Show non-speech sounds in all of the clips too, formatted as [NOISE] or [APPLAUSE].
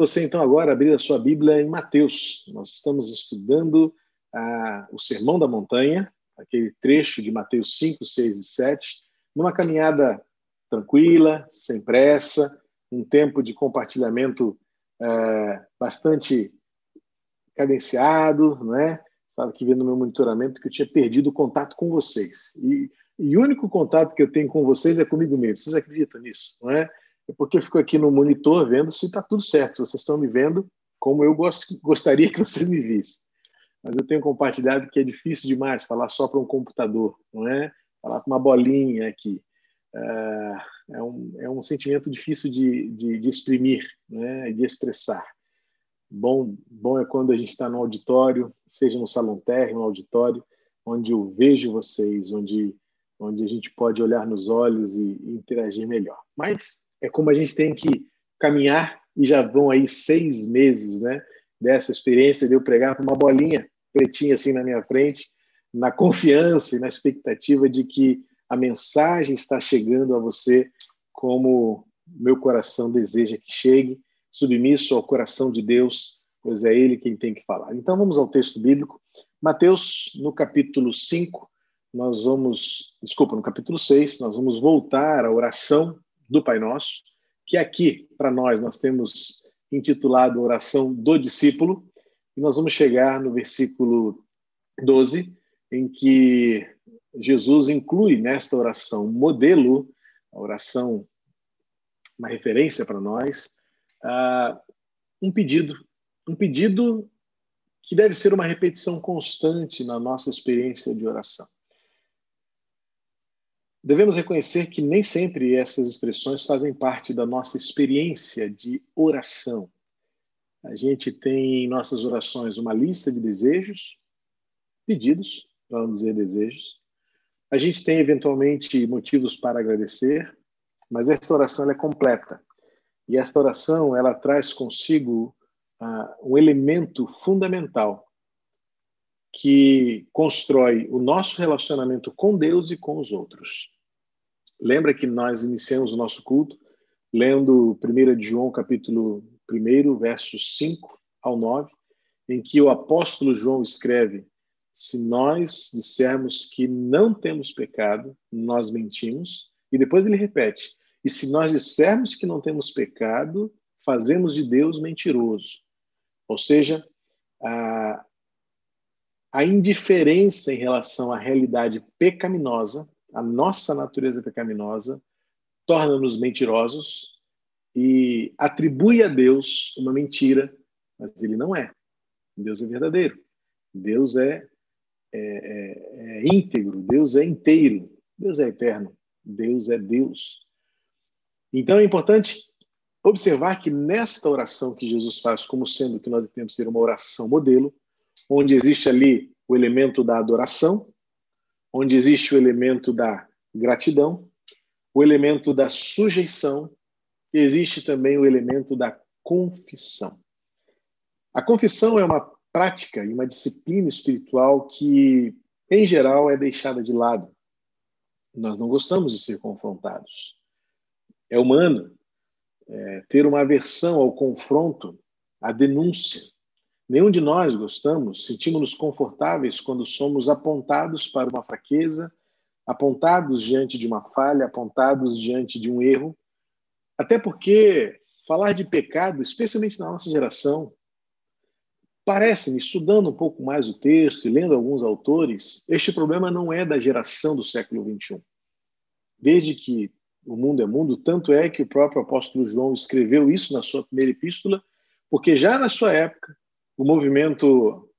você então agora abrir a sua Bíblia em Mateus. Nós estamos estudando ah, o Sermão da Montanha, aquele trecho de Mateus 5, 6 e 7, numa caminhada tranquila, sem pressa, um tempo de compartilhamento é, bastante cadenciado, não é? Estava aqui vendo meu monitoramento que eu tinha perdido o contato com vocês. E, e o único contato que eu tenho com vocês é comigo mesmo. Vocês acreditam nisso, não é? É porque eu fico aqui no monitor vendo se está tudo certo, se vocês estão me vendo como eu gost, gostaria que vocês me vissem. Mas eu tenho compartilhado que é difícil demais falar só para um computador, não é? Falar com uma bolinha aqui. É, é um, é um sentimento difícil de, de, de exprimir, né? de expressar. Bom, bom é quando a gente está no auditório, seja no salão térreo, no auditório, onde eu vejo vocês, onde, onde a gente pode olhar nos olhos e, e interagir melhor. Mas é como a gente tem que caminhar e já vão aí seis meses, né? Dessa experiência de eu pregar com uma bolinha pretinha assim na minha frente, na confiança e na expectativa de que a mensagem está chegando a você como meu coração deseja que chegue, submisso ao coração de Deus, pois é Ele quem tem que falar. Então vamos ao texto bíblico. Mateus, no capítulo 5, nós vamos, desculpa, no capítulo 6, nós vamos voltar à oração do Pai Nosso, que aqui, para nós, nós temos intitulado Oração do Discípulo, e nós vamos chegar no versículo 12, em que Jesus inclui nesta oração modelo, a oração, uma referência para nós, uh, um pedido, um pedido que deve ser uma repetição constante na nossa experiência de oração. Devemos reconhecer que nem sempre essas expressões fazem parte da nossa experiência de oração. A gente tem em nossas orações uma lista de desejos, pedidos, para não dizer desejos. A gente tem eventualmente motivos para agradecer, mas esta oração é completa. E esta oração ela traz consigo uh, um elemento fundamental que constrói o nosso relacionamento com Deus e com os outros. Lembra que nós iniciamos o nosso culto lendo 1 de João, capítulo 1, versos 5 ao 9, em que o apóstolo João escreve: Se nós dissermos que não temos pecado, nós mentimos. E depois ele repete: E se nós dissermos que não temos pecado, fazemos de Deus mentiroso. Ou seja, a, a indiferença em relação à realidade pecaminosa, a nossa natureza pecaminosa, torna-nos mentirosos e atribui a Deus uma mentira, mas ele não é. Deus é verdadeiro. Deus é, é, é, é íntegro, Deus é inteiro, Deus é eterno, Deus é Deus. Então é importante observar que nesta oração que Jesus faz, como sendo que nós temos que ser uma oração modelo, onde existe ali o elemento da adoração, onde existe o elemento da gratidão, o elemento da sujeição, existe também o elemento da confissão. A confissão é uma prática e uma disciplina espiritual que, em geral, é deixada de lado. Nós não gostamos de ser confrontados. É humano é, ter uma aversão ao confronto, à denúncia. Nenhum de nós gostamos, sentimos-nos confortáveis quando somos apontados para uma fraqueza, apontados diante de uma falha, apontados diante de um erro. Até porque falar de pecado, especialmente na nossa geração, parece-me, estudando um pouco mais o texto e lendo alguns autores, este problema não é da geração do século XXI. Desde que o mundo é mundo, tanto é que o próprio apóstolo João escreveu isso na sua primeira epístola, porque já na sua época o movimento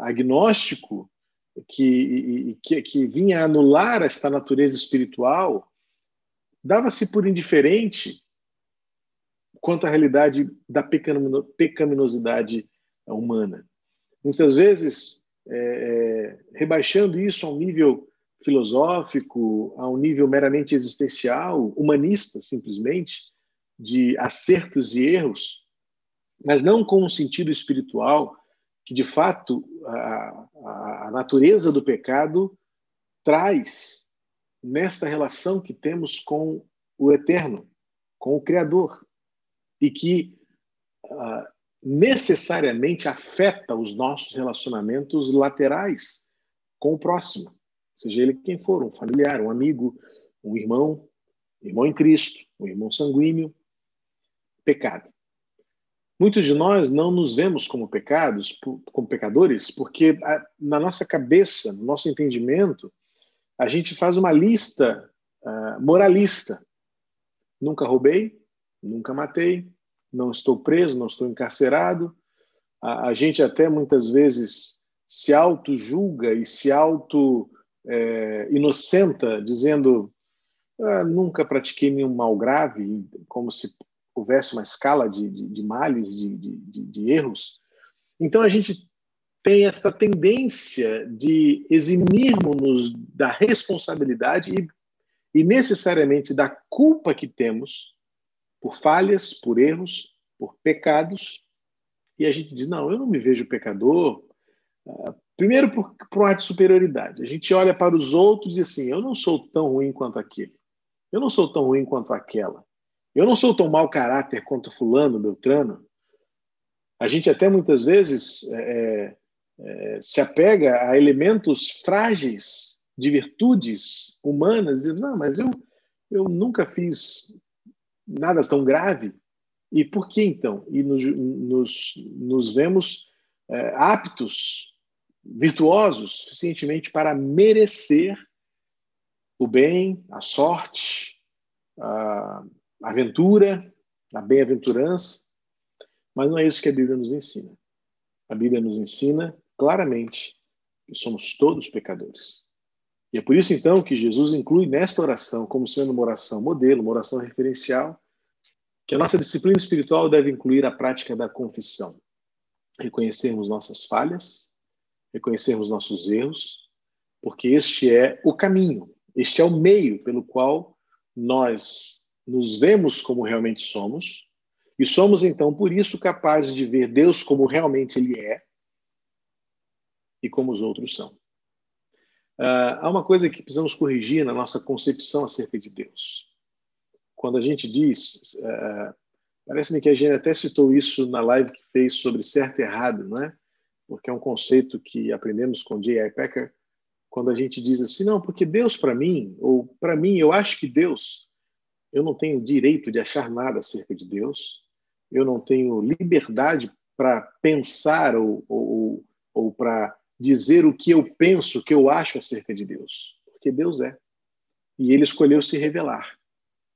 agnóstico que, que, que vinha anular esta natureza espiritual dava-se por indiferente quanto à realidade da pecaminosidade humana. Muitas vezes, é, é, rebaixando isso a um nível filosófico, a um nível meramente existencial, humanista, simplesmente, de acertos e erros, mas não com um sentido espiritual, que de fato a, a, natureza do pecado traz nesta relação que temos com o eterno, com o Criador, e que uh, necessariamente afeta os nossos relacionamentos laterais com o próximo, seja ele quem for, um familiar, um amigo, um irmão, irmão em Cristo, um irmão sanguíneo, pecado. Muitos de nós não nos vemos como pecados, como pecadores, porque na nossa cabeça, no nosso entendimento, a gente faz uma lista uh, moralista. Nunca roubei, nunca matei, não estou preso, não estou encarcerado. A, a gente até muitas vezes se auto-julga e se auto-inocenta, é, dizendo ah, nunca pratiquei nenhum mal grave, como se houvesse uma escala de, de, de males, de, de, erros. Então a gente tem essa tendência de eximirmos-nos da responsabilidade e, e necessariamente da culpa que temos por falhas, por erros, por pecados, e a gente diz: não, eu não me vejo pecador. Ah, primeiro, por, por um ato de superioridade. A gente olha para os outros e assim: eu não sou tão ruim quanto aquele. Eu não sou tão ruim quanto aquela. Eu não sou tão mau caráter quanto Fulano, Beltrano. A gente até muitas vezes é, é, se apega a elementos frágeis de virtudes humanas, dizendo: não, mas eu, eu nunca fiz nada tão grave. E por que então? E nos, nos, nos vemos é, aptos, virtuosos, suficientemente para merecer o bem, a sorte, a aventura, a bem-aventurança, mas não é isso que a Bíblia nos ensina. A Bíblia nos ensina claramente que somos todos pecadores. E é por isso, então, que Jesus inclui nesta oração, como sendo uma oração modelo, uma oração referencial, que a nossa disciplina espiritual deve incluir a prática da confissão. Reconhecermos nossas falhas, reconhecermos nossos erros, porque este é o caminho, este é o meio pelo qual nós nos vemos como realmente somos, e somos então, por isso, capazes de ver Deus como realmente Ele é e como os outros são. Uh, há uma coisa que precisamos corrigir na nossa concepção acerca de Deus. Quando a gente diz, uh, parece-me que a gente até citou isso na live que fez sobre certo e errado, não é? Porque é um conceito que aprendemos com J.I. Packer, quando a gente diz assim, não, porque Deus para mim, ou para mim, eu acho que Deus, eu não tenho direito de achar nada acerca de Deus, eu não tenho liberdade para pensar ou, ou, ou para dizer o que eu penso, o que eu acho acerca de Deus, porque Deus é. E ele escolheu se revelar.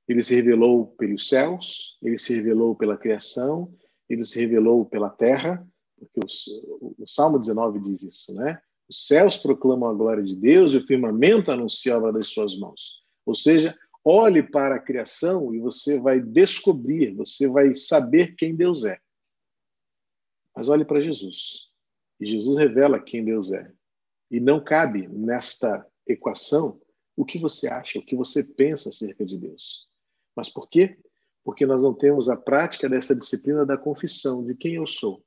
Ele se revelou pelos céus, ele se revelou pela criação, ele se revelou pela terra, porque o, o Salmo 19 diz isso, né? Os céus proclamam a glória de Deus e o firmamento anuncia a obra das suas mãos. Ou seja, olhe para a criação e você vai descobrir, você vai saber quem Deus é. Mas olhe para Jesus. E Jesus revela quem Deus é. E não cabe nesta equação o que você acha, o que você pensa acerca de Deus. Mas por quê? Porque nós não temos a prática dessa disciplina da confissão de quem eu sou.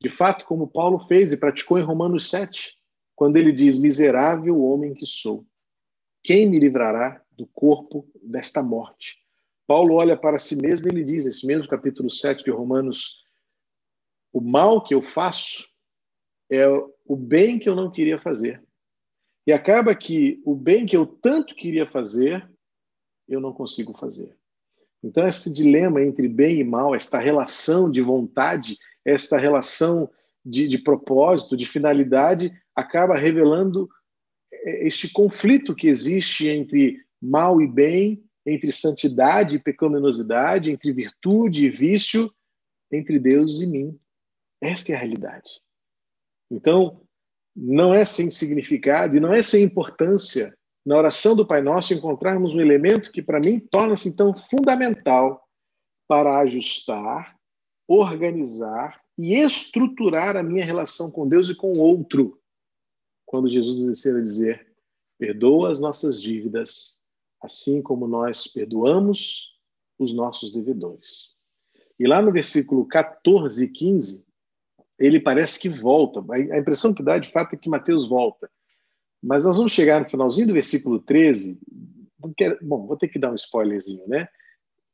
De fato, como Paulo fez e praticou em Romanos 7, quando ele diz: Miserável homem que sou, quem me livrará do corpo desta morte? Paulo olha para si mesmo e ele diz, nesse mesmo capítulo 7 de Romanos: O mal que eu faço, é o bem que eu não queria fazer. E acaba que o bem que eu tanto queria fazer, eu não consigo fazer. Então, esse dilema entre bem e mal, esta relação de vontade, esta relação de, de propósito, de finalidade, acaba revelando é, este conflito que existe entre mal e bem, entre santidade e pecaminosidade, entre virtude e vício, entre Deus e mim. Esta é a realidade. Então, não é sem significado e não é sem importância na oração do Pai Nosso encontrarmos um elemento que, para mim, torna-se então fundamental para ajustar, organizar e estruturar a minha relação com Deus e com o outro. Quando Jesus nos ensina a dizer: perdoa as nossas dívidas, assim como nós perdoamos os nossos devedores. E lá no versículo 14 e 15, ele parece que volta. A impressão que dá, de fato, é que Mateus volta. Mas nós vamos chegar no finalzinho do versículo 13. Bom, vou ter que dar um spoilerzinho, né?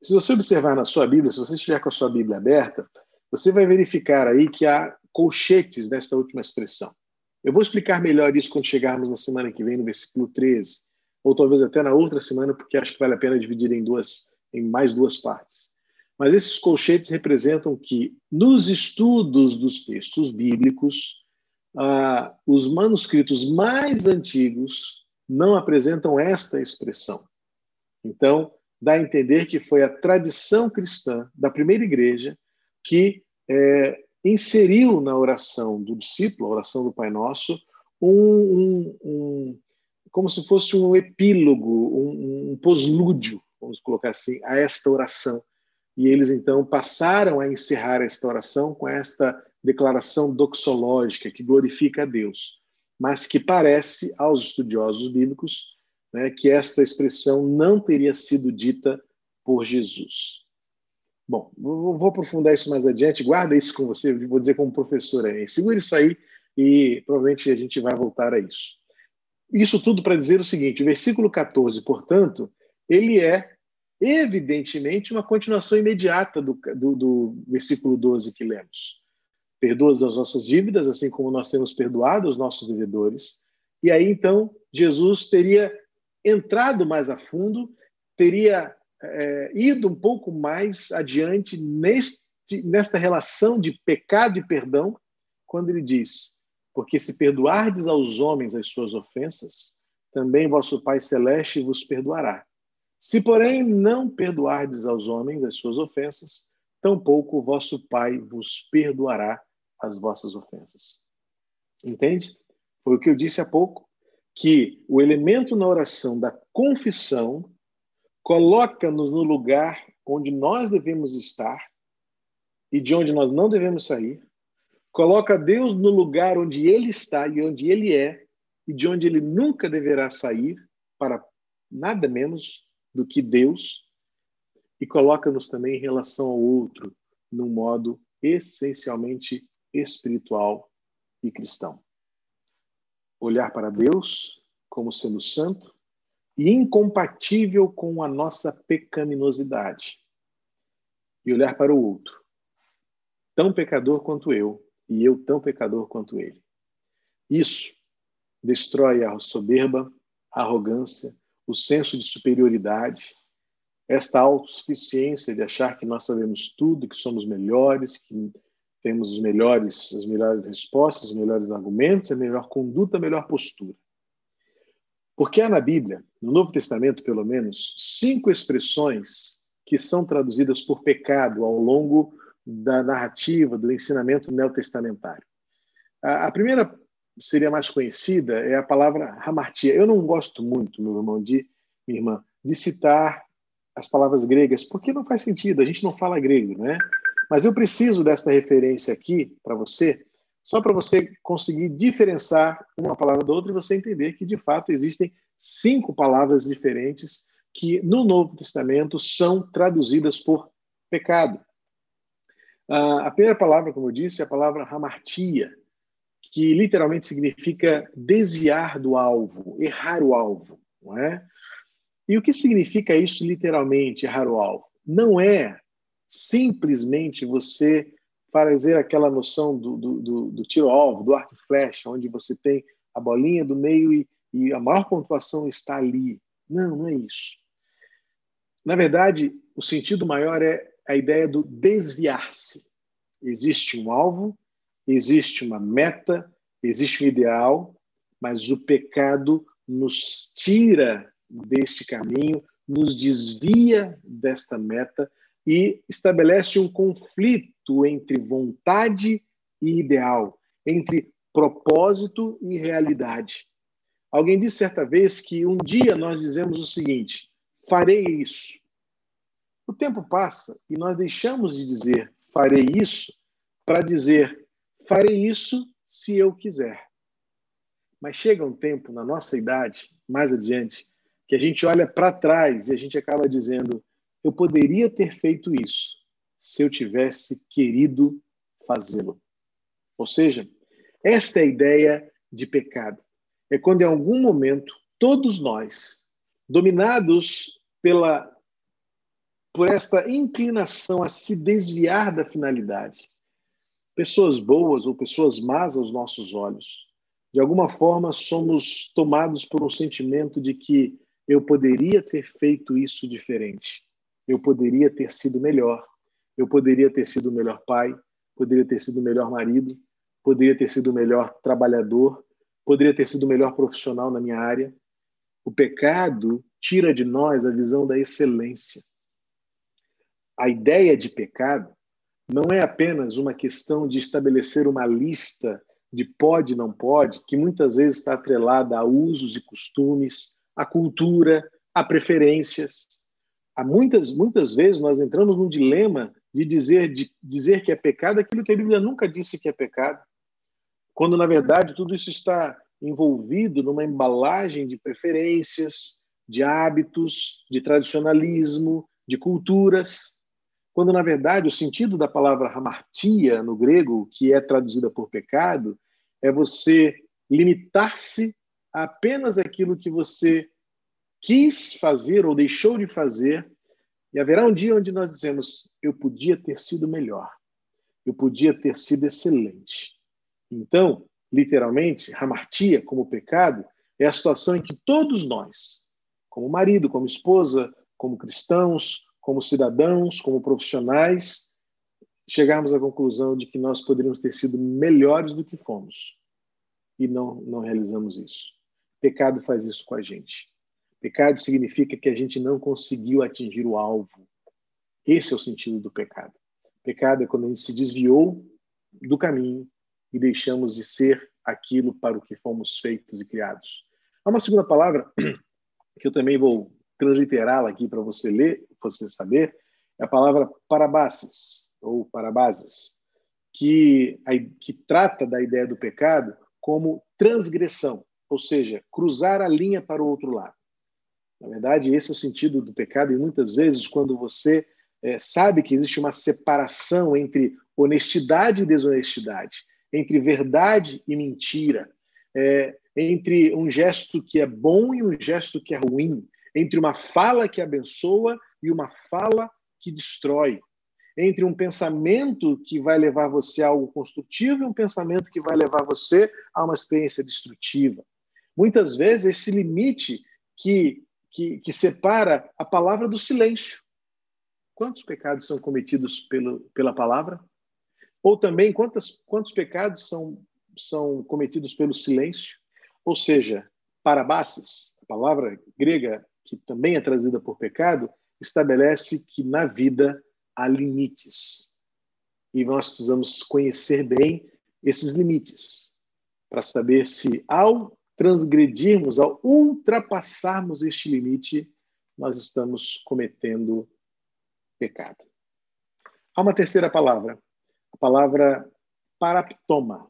Se você observar na sua Bíblia, se você estiver com a sua Bíblia aberta, você vai verificar aí que há colchetes desta última expressão. Eu vou explicar melhor isso quando chegarmos na semana que vem, no versículo 13, ou talvez até na outra semana, porque acho que vale a pena dividir em duas, em mais duas partes. Mas esses colchetes representam que, nos estudos dos textos bíblicos, ah, os manuscritos mais antigos não apresentam esta expressão. Então, dá a entender que foi a tradição cristã da primeira igreja que é, inseriu na oração do discípulo, a oração do Pai Nosso, um, um, um como se fosse um epílogo, um, um poslúdio, vamos colocar assim, a esta oração. E eles então passaram a encerrar esta oração com esta declaração doxológica que glorifica a Deus, mas que parece aos estudiosos bíblicos né, que esta expressão não teria sido dita por Jesus. Bom, vou aprofundar isso mais adiante, guarda isso com você, vou dizer como professor aí. Segura isso aí e provavelmente a gente vai voltar a isso. Isso tudo para dizer o seguinte: o versículo 14, portanto, ele é evidentemente uma continuação imediata do, do, do versículo 12 que lemos. Perdoa as nossas dívidas, assim como nós temos perdoado os nossos devedores. E aí, então, Jesus teria entrado mais a fundo, teria é, ido um pouco mais adiante neste, nesta relação de pecado e perdão, quando ele diz: Porque se perdoardes aos homens as suas ofensas, também vosso Pai Celeste vos perdoará. Se, porém, não perdoardes aos homens as suas ofensas, tampouco vosso Pai vos perdoará as vossas ofensas. Entende? Foi o que eu disse há pouco que o elemento na oração da confissão coloca-nos no lugar onde nós devemos estar e de onde nós não devemos sair, coloca Deus no lugar onde ele está e onde ele é e de onde ele nunca deverá sair para nada menos do que Deus. E coloca-nos também em relação ao outro num modo essencialmente espiritual e cristão. Olhar para Deus como sendo santo e incompatível com a nossa pecaminosidade, e olhar para o outro, tão pecador quanto eu, e eu tão pecador quanto ele. Isso destrói a soberba, a arrogância, o senso de superioridade, esta autossuficiência de achar que nós sabemos tudo, que somos melhores, que temos os melhores, as melhores respostas, os melhores argumentos, a melhor conduta, a melhor postura. Porque há na Bíblia, no Novo Testamento pelo menos, cinco expressões que são traduzidas por pecado ao longo da narrativa, do ensinamento neotestamentário. A, a primeira seria mais conhecida é a palavra hamartia. Eu não gosto muito, meu irmão, de minha irmã, de citar as palavras gregas, porque não faz sentido, a gente não fala grego, né? Mas eu preciso dessa referência aqui para você, só para você conseguir diferenciar uma palavra da outra e você entender que, de fato, existem cinco palavras diferentes que no Novo Testamento são traduzidas por pecado. A primeira palavra, como eu disse, é a palavra hamartia, que literalmente significa desviar do alvo, errar o alvo, não é? E o que significa isso literalmente, errar o alvo? Não é simplesmente você fazer aquela noção do, do, do, do tiro-alvo, do arco e flecha, onde você tem a bolinha do meio e, e a maior pontuação está ali. Não, não é isso. Na verdade, o sentido maior é a ideia do desviar-se. Existe um alvo, existe uma meta, existe um ideal, mas o pecado nos tira deste caminho, nos desvia desta meta e estabelece um conflito entre vontade e ideal, entre propósito e realidade. Alguém disse certa vez que um dia nós dizemos o seguinte: farei isso. O tempo passa e nós deixamos de dizer farei isso para dizer farei isso se eu quiser. Mas chega um tempo na nossa idade, mais adiante, que a gente olha para trás e a gente acaba dizendo eu poderia ter feito isso se eu tivesse querido fazê-lo. Ou seja, esta é a ideia de pecado. É quando em algum momento todos nós, dominados pela por esta inclinação a se desviar da finalidade, pessoas boas ou pessoas más aos nossos olhos. De alguma forma, somos tomados por um sentimento de que eu poderia ter feito isso diferente, eu poderia ter sido melhor, eu poderia ter sido o melhor pai, poderia ter sido o melhor marido, poderia ter sido o melhor trabalhador, poderia ter sido o melhor profissional na minha área. O pecado tira de nós a visão da excelência. A ideia de pecado não é apenas uma questão de estabelecer uma lista de pode e não pode, que muitas vezes está atrelada a usos e costumes, a cultura, a preferências. Há muitas, muitas vezes nós entramos num dilema de dizer, de dizer que é pecado aquilo que a Bíblia nunca disse que é pecado, quando na verdade tudo isso está envolvido numa embalagem de preferências, de hábitos, de tradicionalismo, de culturas, quando na verdade o sentido da palavra hamartia no grego, que é traduzida por pecado, é você limitar-se a apenas aquilo que você quis fazer ou deixou de fazer e haverá um dia onde nós dizemos: eu podia ter sido melhor, eu podia ter sido excelente. Então, literalmente, hamartia, como pecado, é a situação em que todos nós, como marido, como esposa, como cristãos, como cidadãos, como profissionais, chegarmos à conclusão de que nós poderíamos ter sido melhores do que fomos e não, não realizamos isso. Pecado faz isso com a gente. Pecado significa que a gente não conseguiu atingir o alvo. Esse é o sentido do pecado. Pecado é quando a gente se desviou do caminho e deixamos de ser aquilo para o que fomos feitos e criados. Há uma segunda palavra [CLEARS THROAT] que eu também vou transliterá-la aqui para você ler, você saber, é a palavra parabases ou parabases, que, que trata da ideia do pecado como transgressão, ou seja, cruzar a linha para o outro lado. Na verdade, esse é o sentido do pecado, e muitas vezes, quando você é, sabe que existe uma separação entre honestidade e desonestidade, entre verdade e mentira, é, entre um gesto que é bom e um gesto que é ruim, entre uma fala que abençoa e uma fala que destrói, entre um pensamento que vai levar você a algo construtivo e um pensamento que vai levar você a uma experiência destrutiva. Muitas vezes, esse limite que que, que separa a palavra do silêncio. Quantos pecados são cometidos pelo, pela palavra? Ou também, quantos, quantos pecados são, são cometidos pelo silêncio? Ou seja, parabases, a palavra grega que também é trazida por pecado, estabelece que na vida há limites. E nós precisamos conhecer bem esses limites para saber se, ao transgredirmos, ao ultrapassarmos este limite, nós estamos cometendo pecado. Há uma terceira palavra, a palavra paraptoma.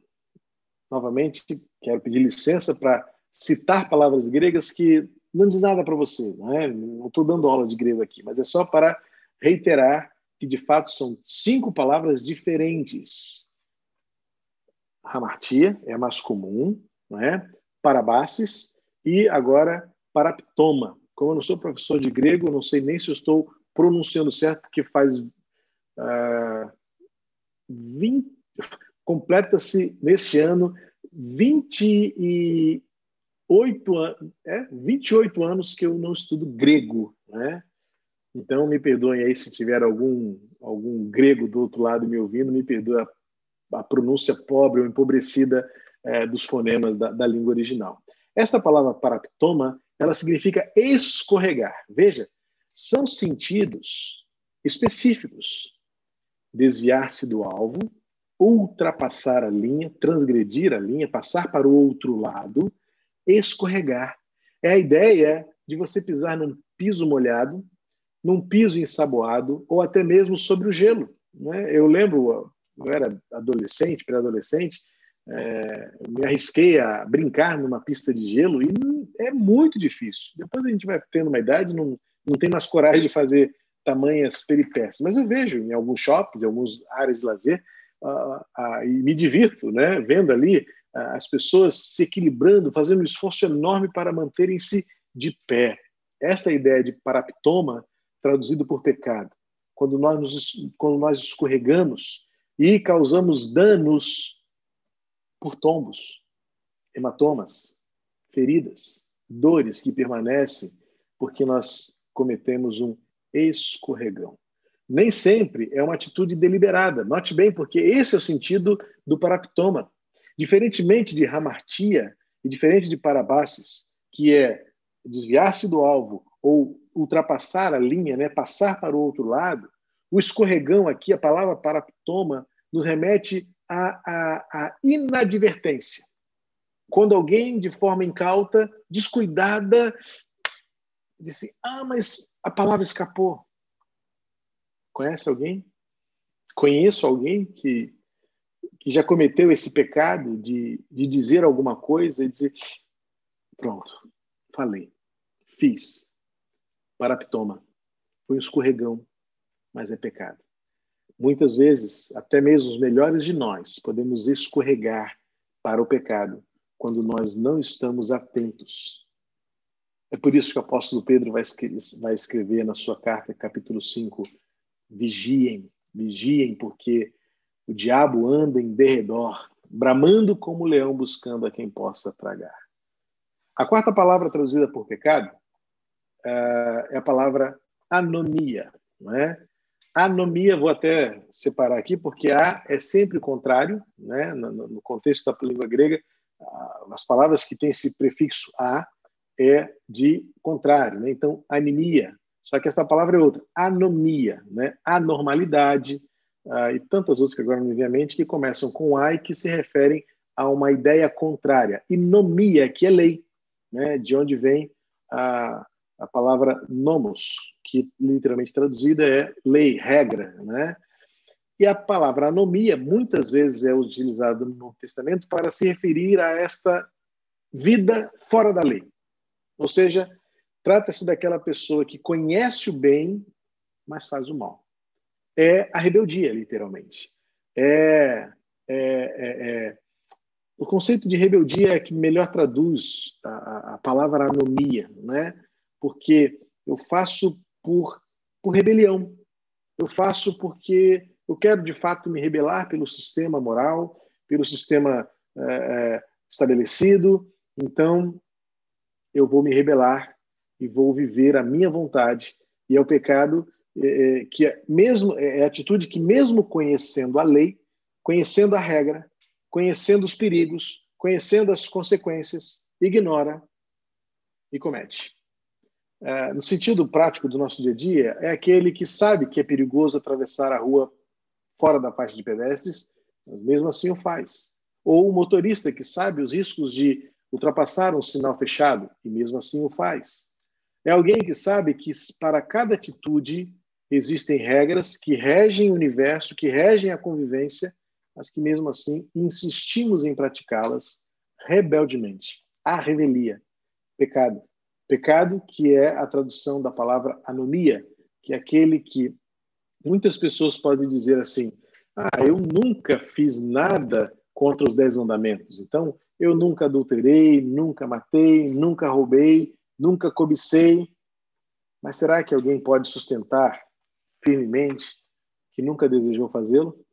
Novamente, quero pedir licença para citar palavras gregas que não diz nada para você, não é? Não estou dando aula de grego aqui, mas é só para reiterar que de fato são cinco palavras diferentes. Hamartia é a mais comum, não é? Parabasses e agora Paraptoma. Como eu não sou professor de grego, não sei nem se eu estou pronunciando certo, porque faz uh, ah, 20, completa-se neste ano 28 anos, é, 28 anos que eu não estudo grego, né? Então me perdoem aí se tiver algum algum grego do outro lado me ouvindo, me perdoe a, a pronúncia pobre ou empobrecida é, dos fonemas da, da, língua original. Esta palavra paraptoma, ela significa escorregar. Veja, são sentidos específicos. Desviar-se do alvo, ultrapassar a linha, transgredir a linha, passar para o outro lado, escorregar. É a ideia de você pisar num piso molhado, num piso ensaboado ou até mesmo sobre o gelo. Né? Eu lembro, eu era adolescente, pré-adolescente, é, me arrisquei a brincar numa pista de gelo e é muito difícil. Depois a gente vai tendo uma idade, não, não tem mais coragem de fazer tamanhas peripécias. Mas eu vejo em alguns shoppings, em algumas áreas de lazer, uh, uh, e me divirto, né, vendo ali as pessoas se equilibrando, fazendo um esforço enorme para manterem-se de pé. Esta é ideia de paraptoma, traduzido por pecado. Quando nós, nos, quando nós escorregamos, e causamos danos por tombos, hematomas, feridas, dores que permanecem porque nós cometemos um escorregão. Nem sempre é uma atitude deliberada. Note bem, porque esse é o sentido do paraptoma. Diferentemente de hamartia e diferente de parabases, que é desviar-se do alvo ou ultrapassar a linha, né, passar para o outro lado, o escorregão aqui, a palavra paraptoma, nos remete à, à, à inadvertência. Quando alguém, de forma incauta, descuidada, disse: Ah, mas a palavra escapou. Conhece alguém? Conheço alguém que, que já cometeu esse pecado de, de dizer alguma coisa e dizer: Pronto, falei, fiz. Paraptoma. Foi um escorregão, mas é pecado. Muitas vezes, até mesmo os melhores de nós podemos escorregar para o pecado quando nós não estamos atentos. É por isso que o apóstolo Pedro vai escrever na sua carta, capítulo 5, vigiem, vigiem, porque o diabo anda em derredor, bramando como leão buscando a quem possa tragar. A quarta palavra traduzida por pecado uh, é a palavra anomia, não é? Anomia, vou até separar aqui, porque a é sempre o contrário, né? no, no contexto da língua grega, as palavras que têm esse prefixo a é de contrário, né? Então, anemia. Só que essa palavra é outra, anomia, né? Anormalidade uh, e tantas outras que agora não me vem à mente que começam com a e que se referem a uma ideia contrária. E nomia, que é lei, né? De onde vem a, a palavra nomos, que literalmente traduzida é lei, regra, né? E a palavra anomia muitas vezes é utilizada no Novo Testamento para se referir a esta vida fora da lei. Ou seja, trata-se daquela pessoa que conhece o bem, mas faz o mal. É a rebeldia, literalmente. É, é, é, é o conceito de rebeldia é que melhor traduz a, a palavra anomia, né? Porque eu faço por, por rebelião. Eu faço porque eu quero de fato me rebelar pelo sistema moral, pelo sistema é, estabelecido. Então, eu vou me rebelar e vou viver a minha vontade. E é o pecado é, é, que é mesmo é a atitude que mesmo conhecendo a lei, conhecendo a regra, conhecendo os perigos, conhecendo as consequências, ignora e comete. É, no sentido prático do nosso dia a dia, é aquele que sabe que é perigoso atravessar a rua fora da faixa de pedestres, mas mesmo assim o faz. Ou o motorista que sabe os riscos de ultrapassar um sinal fechado e mesmo assim o faz. É alguém que sabe que para cada atitude existem regras que regem o universo, que regem a convivência, mas que mesmo assim insistimos em praticá-las rebeldemente. A revelia, pecado. Pecado que é a tradução da palavra anomia, que é aquele que muitas pessoas podem dizer assim: ah, eu nunca fiz nada contra os dez mandamentos. Então, eu nunca adulterei, nunca matei, nunca roubei, nunca cobicei. Mas será que alguém pode sustentar firmemente que nunca desejou fazê-lo?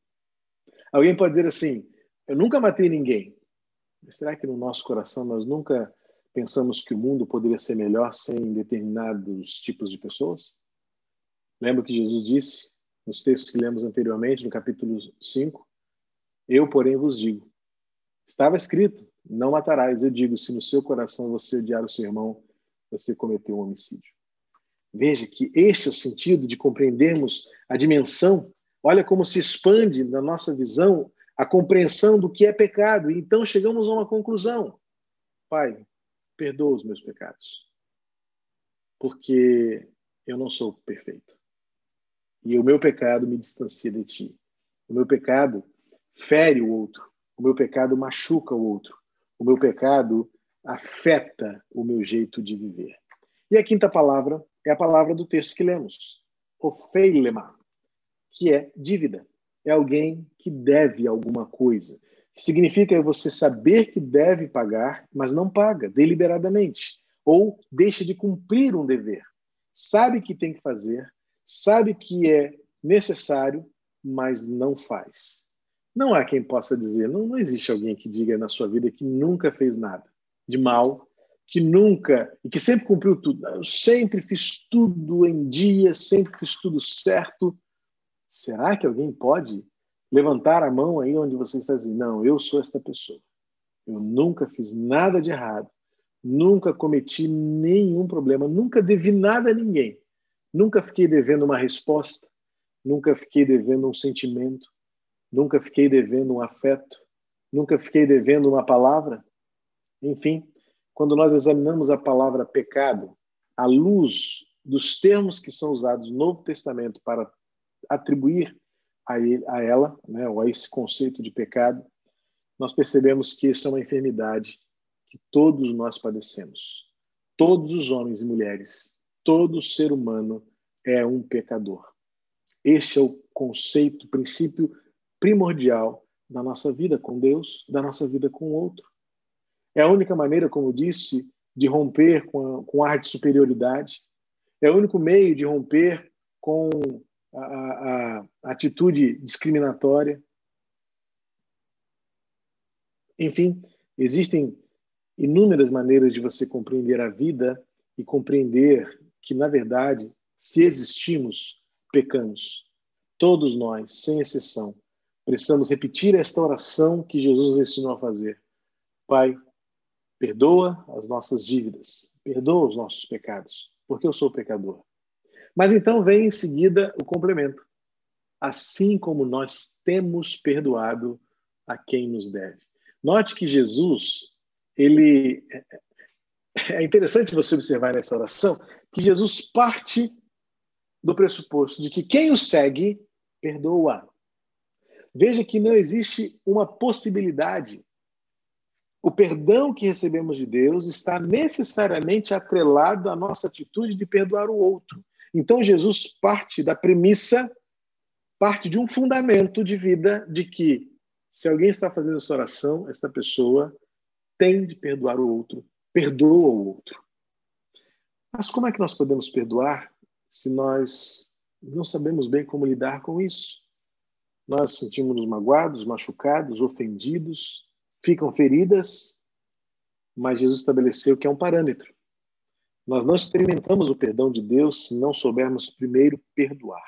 Alguém pode dizer assim: eu nunca matei ninguém. Mas será que no nosso coração nós nunca pensamos que o mundo poderia ser melhor sem determinados tipos de pessoas? Lembra que Jesus disse nos textos que lemos anteriormente, no capítulo 5? Eu, porém, vos digo: estava escrito, não matarás. Eu digo, se no seu coração você odiar o seu irmão, você cometeu um homicídio. Veja que este é o sentido de compreendermos a dimensão. Olha como se expande na nossa visão a compreensão do que é pecado. E então chegamos a uma conclusão. Pai, perdoa os meus pecados. Porque eu não sou perfeito. E o meu pecado me distancia de ti. O meu pecado fere o outro. O meu pecado machuca o outro. O meu pecado afeta o meu jeito de viver. E a quinta palavra é a palavra do texto que lemos, ofeilema, que é dívida. É alguém que deve alguma coisa. Que significa você saber que deve pagar, mas não paga deliberadamente, ou deixa de cumprir um dever. Sabe que tem que fazer, sabe que é necessário, mas não faz. Não há quem possa dizer, não, não existe alguém que diga na sua vida que nunca fez nada de mal, que nunca, e que sempre cumpriu tudo. Eu sempre fiz tudo em dia, sempre fiz tudo certo. Será que alguém pode levantar a mão aí onde você está dizendo, não, eu sou esta pessoa. Eu nunca fiz nada de errado, nunca cometi nenhum problema, nunca devi nada a ninguém, nunca fiquei devendo uma resposta, nunca fiquei devendo um sentimento, nunca fiquei devendo um afeto, nunca fiquei devendo uma palavra. Enfim, quando nós examinamos a palavra pecado, à luz dos termos que são usados no Novo Testamento para atribuir a, ele, a ela, né, ou a esse conceito de pecado, nós percebemos que isso é uma enfermidade que todos nós padecemos. Todos os homens e mulheres, todo ser humano é um pecador. Este é o conceito, princípio primordial da nossa vida com Deus, da nossa vida com o outro. É a única maneira, como disse, de romper com, a, com ar de superioridade. É o único meio de romper com a, a, a atitude discriminatória. Enfim, existem inúmeras maneiras de você compreender a vida e compreender que, na verdade, se existimos, pecamos. Todos nós, sem exceção, precisamos repetir esta oração que Jesus ensinou a fazer. Pai, perdoa as nossas dívidas, perdoa os nossos pecados, porque eu sou pecador. Mas então vem em seguida o complemento. Assim como nós temos perdoado a quem nos deve. Note que Jesus, ele é interessante você observar nessa oração que Jesus parte do pressuposto de que quem o segue perdoa. Veja que não existe uma possibilidade. O perdão que recebemos de Deus está necessariamente atrelado à nossa atitude de perdoar o outro. Então, Jesus parte da premissa, parte de um fundamento de vida de que, se alguém está fazendo essa oração, esta pessoa tem de perdoar o outro, perdoa o outro. Mas como é que nós podemos perdoar se nós não sabemos bem como lidar com isso? Nós sentimos-nos magoados, machucados, ofendidos, ficam feridas, mas Jesus estabeleceu que é um parâmetro. Nós não experimentamos o perdão de Deus se não soubermos primeiro perdoar.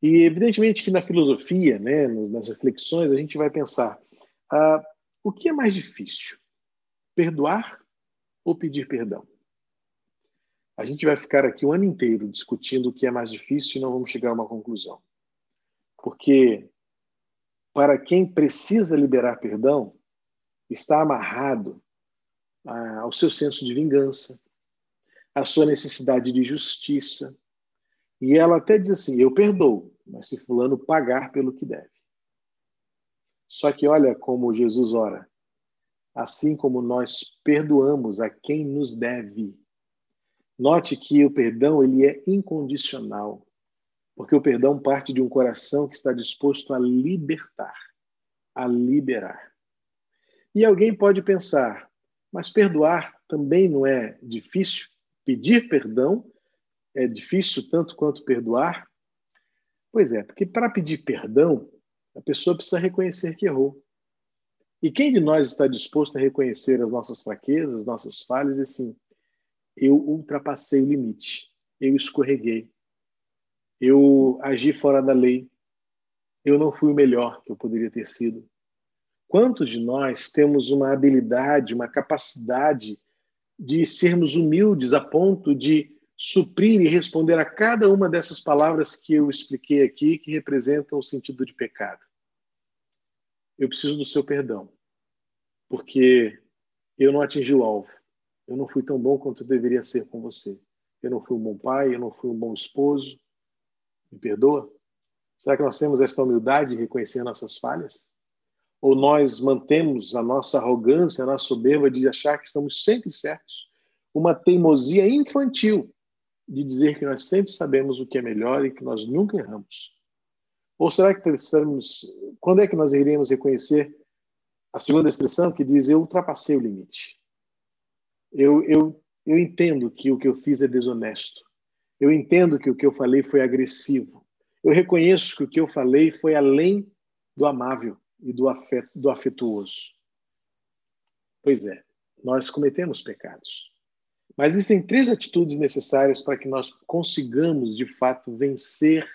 E evidentemente que na filosofia, né, nas reflexões, a gente vai pensar: ah, o que é mais difícil, perdoar ou pedir perdão? A gente vai ficar aqui o ano inteiro discutindo o que é mais difícil e não vamos chegar a uma conclusão. Porque para quem precisa liberar perdão, está amarrado ao seu senso de vingança, à sua necessidade de justiça. E ela até diz assim: Eu perdoo, mas se Fulano pagar pelo que deve. Só que olha como Jesus ora. Assim como nós perdoamos a quem nos deve. Note que o perdão ele é incondicional, porque o perdão parte de um coração que está disposto a libertar, a liberar. E alguém pode pensar, mas perdoar também não é difícil. Pedir perdão é difícil tanto quanto perdoar. Pois é, porque para pedir perdão, a pessoa precisa reconhecer que errou. E quem de nós está disposto a reconhecer as nossas fraquezas, nossas falhas e assim, eu ultrapassei o limite, eu escorreguei, eu agi fora da lei, eu não fui o melhor que eu poderia ter sido. Quantos de nós temos uma habilidade, uma capacidade de sermos humildes a ponto de suprir e responder a cada uma dessas palavras que eu expliquei aqui, que representam o sentido de pecado? Eu preciso do seu perdão, porque eu não atingi o alvo. Eu não fui tão bom quanto eu deveria ser com você. Eu não fui um bom pai, eu não fui um bom esposo. Me perdoa? Será que nós temos esta humildade de reconhecer nossas falhas? Ou nós mantemos a nossa arrogância, a nossa soberba de achar que estamos sempre certos? Uma teimosia infantil de dizer que nós sempre sabemos o que é melhor e que nós nunca erramos? Ou será que precisamos. Quando é que nós iremos reconhecer a segunda expressão que diz: Eu ultrapassei o limite? Eu, eu, eu entendo que o que eu fiz é desonesto. Eu entendo que o que eu falei foi agressivo. eu reconheço que o que eu falei foi além do amável e do, afet, do afetuoso. Pois é, nós cometemos pecados. Mas existem três atitudes necessárias para que nós consigamos, de fato, vencer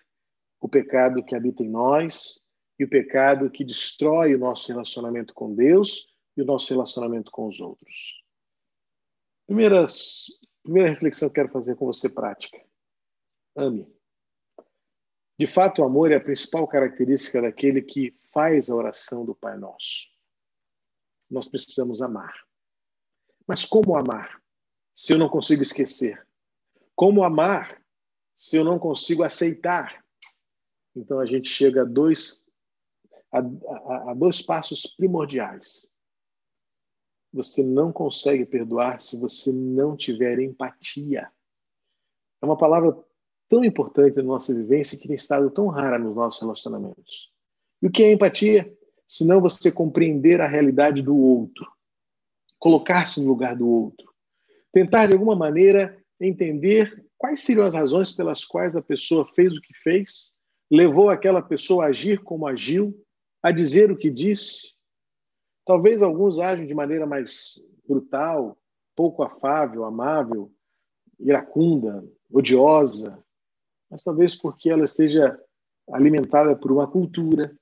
o pecado que habita em nós e o pecado que destrói o nosso relacionamento com Deus e o nosso relacionamento com os outros. Primeiras, primeira reflexão que quero fazer com você prática. Ame. De fato, o amor é a principal característica daquele que faz a oração do Pai Nosso. Nós precisamos amar. Mas como amar se eu não consigo esquecer? Como amar se eu não consigo aceitar? Então a gente chega a dois, a, a, a dois passos primordiais. Você não consegue perdoar se você não tiver empatia. É uma palavra tão importante na nossa vivência que tem estado tão rara nos nossos relacionamentos. E o que é empatia? Se não você compreender a realidade do outro, colocar-se no lugar do outro, tentar de alguma maneira entender quais seriam as razões pelas quais a pessoa fez o que fez, levou aquela pessoa a agir como agiu, a dizer o que disse. Talvez alguns ajam de maneira mais brutal, pouco afável, amável, iracunda, odiosa, mas talvez porque ela esteja alimentada por uma cultura,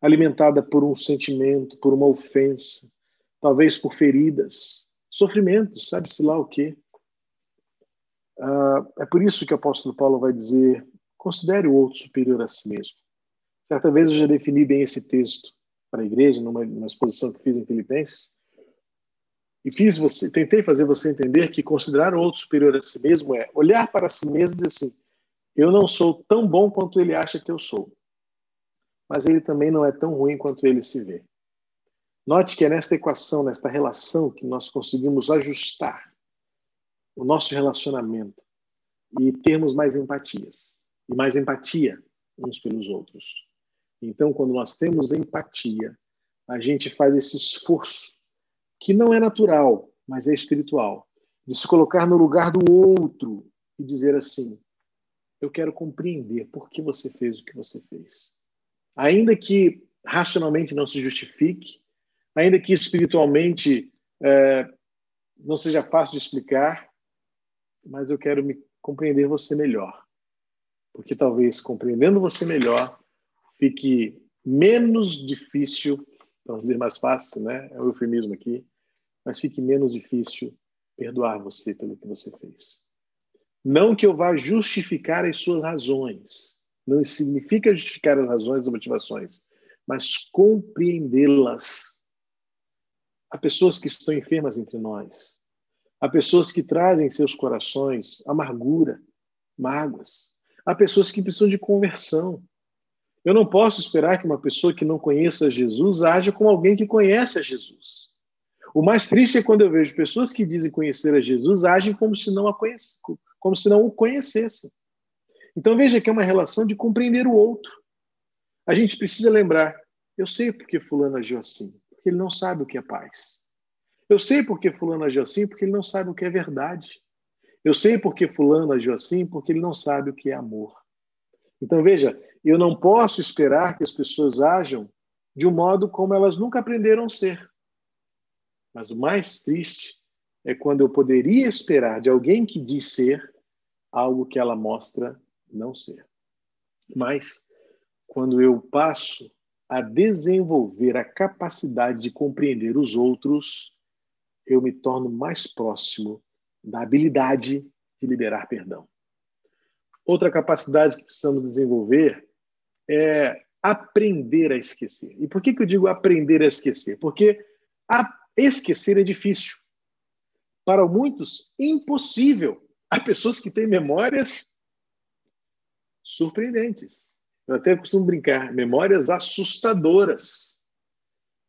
alimentada por um sentimento, por uma ofensa, talvez por feridas, sofrimentos, sabe-se lá o quê. Uh, é por isso que o apóstolo Paulo vai dizer: considere o outro superior a si mesmo. Certa vez eu já defini bem esse texto para a igreja, numa, numa exposição que fiz em Filipenses, e fiz você, tentei fazer você entender que considerar o outro superior a si mesmo é olhar para si mesmo e dizer assim: eu não sou tão bom quanto ele acha que eu sou, mas ele também não é tão ruim quanto ele se vê. Note que é nesta equação, nesta relação, que nós conseguimos ajustar o nosso relacionamento e termos mais empatias e mais empatia uns pelos outros. Então, quando nós temos empatia, a gente faz esse esforço que não é natural, mas é espiritual, de se colocar no lugar do outro e dizer assim: eu quero compreender por que você fez o que você fez. Ainda que racionalmente não se justifique, ainda que espiritualmente é, não seja fácil de explicar, mas eu quero me compreender você melhor. Porque talvez compreendendo você melhor fique menos difícil, vamos dizer mais fácil, né? É um eufemismo aqui, mas fique menos difícil perdoar você pelo que você fez. Não que eu vá justificar as suas razões. Não significa justificar as razões e motivações, mas compreendê-las. Há pessoas que estão enfermas entre nós. Há pessoas que trazem em seus corações amargura, mágoas. Há pessoas que precisam de conversão. Eu não posso esperar que uma pessoa que não conheça Jesus haja como alguém que conhece a Jesus. O mais triste é quando eu vejo pessoas que dizem conhecer a Jesus agem como se não a conhecessem, como se não o conhecessem. Então veja que é uma relação de compreender o outro. A gente precisa lembrar: eu sei porque Fulano agiu assim, porque ele não sabe o que é paz. Eu sei porque Fulano agiu assim, porque ele não sabe o que é verdade. Eu sei porque Fulano agiu assim, porque ele não sabe o que é amor. Então veja, eu não posso esperar que as pessoas ajam de um modo como elas nunca aprenderam a ser. Mas o mais triste é quando eu poderia esperar de alguém que diz ser algo que ela mostra não ser. Mas, quando eu passo a desenvolver a capacidade de compreender os outros, eu me torno mais próximo da habilidade de liberar perdão. Outra capacidade que precisamos desenvolver é aprender a esquecer. E por que, que eu digo aprender a esquecer? Porque a esquecer é difícil. Para muitos, impossível. Há pessoas que têm memórias surpreendentes. Eu até costumo brincar, memórias assustadoras.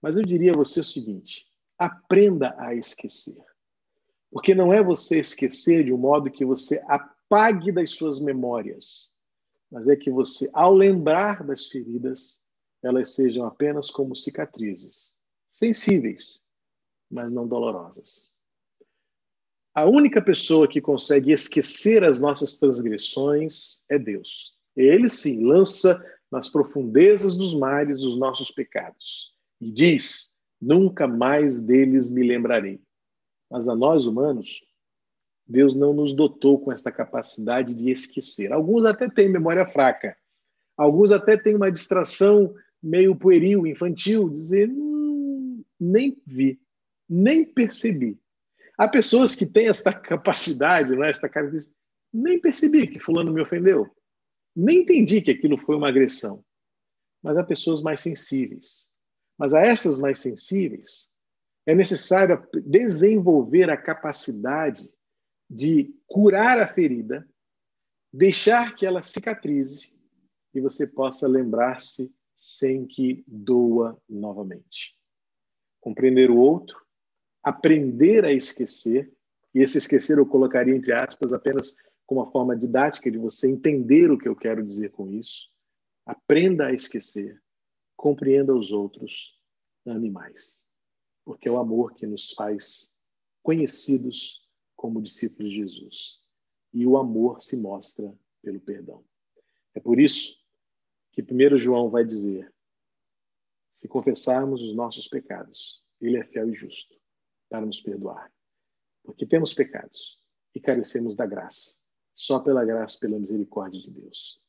Mas eu diria a você o seguinte: aprenda a esquecer. Porque não é você esquecer de um modo que você apague das suas memórias, mas é que você, ao lembrar das feridas, elas sejam apenas como cicatrizes, sensíveis, mas não dolorosas. A única pessoa que consegue esquecer as nossas transgressões é Deus. Ele sim lança nas profundezas dos mares os nossos pecados e diz: Nunca mais deles me lembrarei. Mas a nós humanos, Deus não nos dotou com esta capacidade de esquecer. Alguns até têm memória fraca, alguns até têm uma distração meio pueril, infantil, dizer: hum, nem vi, nem percebi. Há pessoas que têm esta capacidade, não é? esta característica, nem percebi que fulano me ofendeu. Nem entendi que aquilo foi uma agressão. Mas há pessoas mais sensíveis. Mas a essas mais sensíveis é necessário desenvolver a capacidade de curar a ferida, deixar que ela cicatrize e você possa lembrar-se sem que doa novamente. Compreender o outro, aprender a esquecer, e esse esquecer eu colocaria entre aspas apenas como uma forma didática de você entender o que eu quero dizer com isso. Aprenda a esquecer, compreenda os outros, ame mais. Porque é o amor que nos faz conhecidos como discípulos de Jesus. E o amor se mostra pelo perdão. É por isso que 1 João vai dizer: se confessarmos os nossos pecados, ele é fiel e justo para nos perdoar. Porque temos pecados e carecemos da graça só pela graça, pela misericórdia de Deus.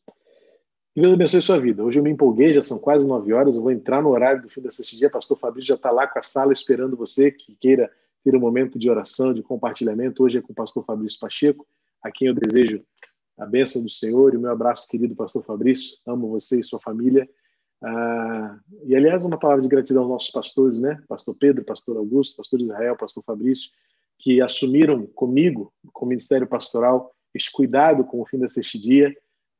Que Deus abençoe sua vida. Hoje eu me empolguei, já são quase nove horas, eu vou entrar no horário do fim dessa dia. Pastor Fabrício já está lá com a sala esperando você, que queira ter um momento de oração, de compartilhamento. Hoje é com o pastor Fabrício Pacheco, a quem eu desejo a bênção do Senhor e o meu abraço, querido pastor Fabrício. Amo você e sua família. Ah, e, aliás, uma palavra de gratidão aos nossos pastores, né? Pastor Pedro, pastor Augusto, pastor Israel, pastor Fabrício, que assumiram comigo, com o Ministério Pastoral, esse cuidado com o fim da dia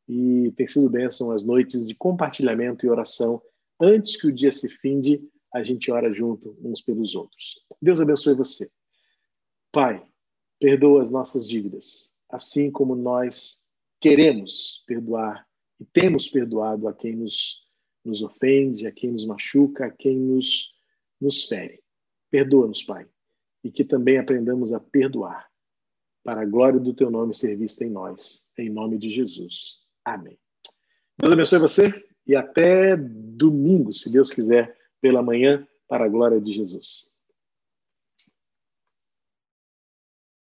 e tem sido bênção as noites de compartilhamento e oração. Antes que o dia se finde, a gente ora junto uns pelos outros. Deus abençoe você. Pai, perdoa as nossas dívidas, assim como nós queremos perdoar e temos perdoado a quem nos, nos ofende, a quem nos machuca, a quem nos, nos fere. Perdoa-nos, Pai, e que também aprendamos a perdoar para a glória do teu nome ser vista em nós. Em nome de Jesus. Amém. Deus abençoe você e até domingo, se Deus quiser, pela manhã, para a glória de Jesus.